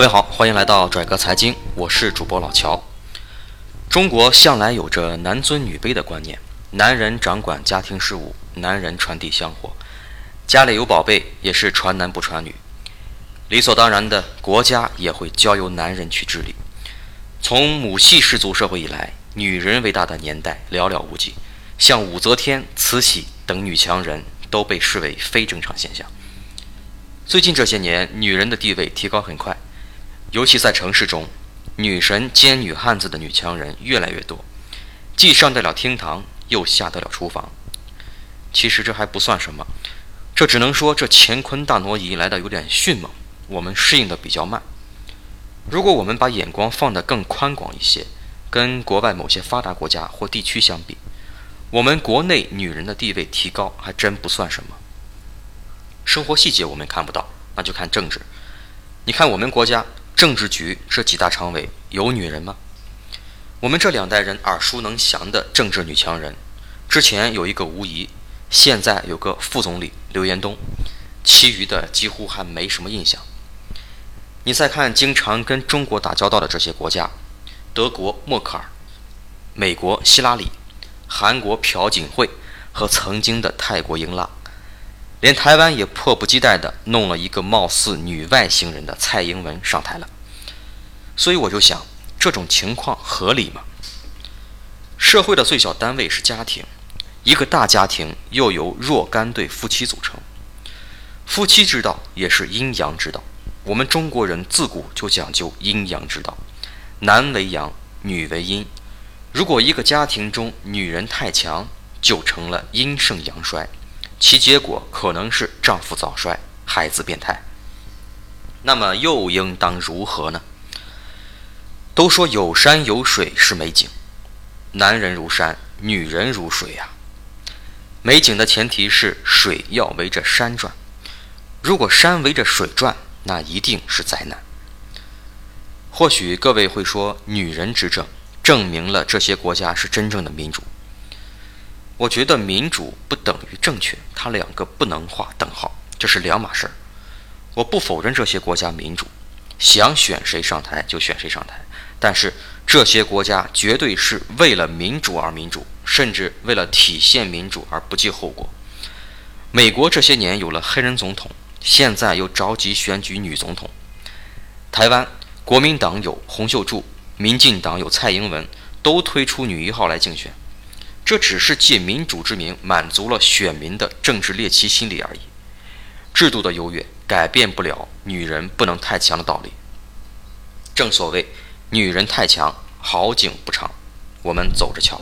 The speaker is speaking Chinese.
各位好，欢迎来到拽哥财经，我是主播老乔。中国向来有着男尊女卑的观念，男人掌管家庭事务，男人传递香火，家里有宝贝也是传男不传女，理所当然的，国家也会交由男人去治理。从母系氏族社会以来，女人为大的年代寥寥无几，像武则天、慈禧等女强人都被视为非正常现象。最近这些年，女人的地位提高很快，尤其在城市中，女神兼女汉子的女强人越来越多，既上得了厅堂，又下得了厨房。其实这还不算什么，这只能说这乾坤大挪移来的有点迅猛，我们适应的比较慢。如果我们把眼光放得更宽广一些，跟国外某些发达国家或地区相比，我们国内女人的地位提高还真不算什么。生活细节我们看不到，那就看政治。你看我们国家政治局这几大常委有女人吗？我们这两代人耳熟能详的政治女强人，之前有一个吴仪，现在有个副总理刘延东，其余的几乎还没什么印象。你再看经常跟中国打交道的这些国家，德国默克尔、美国希拉里、韩国朴槿惠和曾经的泰国英拉。连台湾也迫不及待地弄了一个貌似女外星人的蔡英文上台了，所以我就想，这种情况合理吗？社会的最小单位是家庭，一个大家庭又由若干对夫妻组成，夫妻之道也是阴阳之道。我们中国人自古就讲究阴阳之道，男为阳，女为阴。如果一个家庭中女人太强，就成了阴盛阳衰。其结果可能是丈夫早衰，孩子变态。那么又应当如何呢？都说有山有水是美景，男人如山，女人如水呀。美景的前提是水要围着山转，如果山围着水转，那一定是灾难。或许各位会说，女人执政证明了这些国家是真正的民主。我觉得民主不等于正确，它两个不能画等号，这是两码事儿。我不否认这些国家民主，想选谁上台就选谁上台，但是这些国家绝对是为了民主而民主，甚至为了体现民主而不计后果。美国这些年有了黑人总统，现在又着急选举女总统。台湾国民党有洪秀柱，民进党有蔡英文，都推出女一号来竞选。这只是借民主之名满足了选民的政治猎奇心理而已。制度的优越改变不了女人不能太强的道理。正所谓，女人太强，好景不长。我们走着瞧。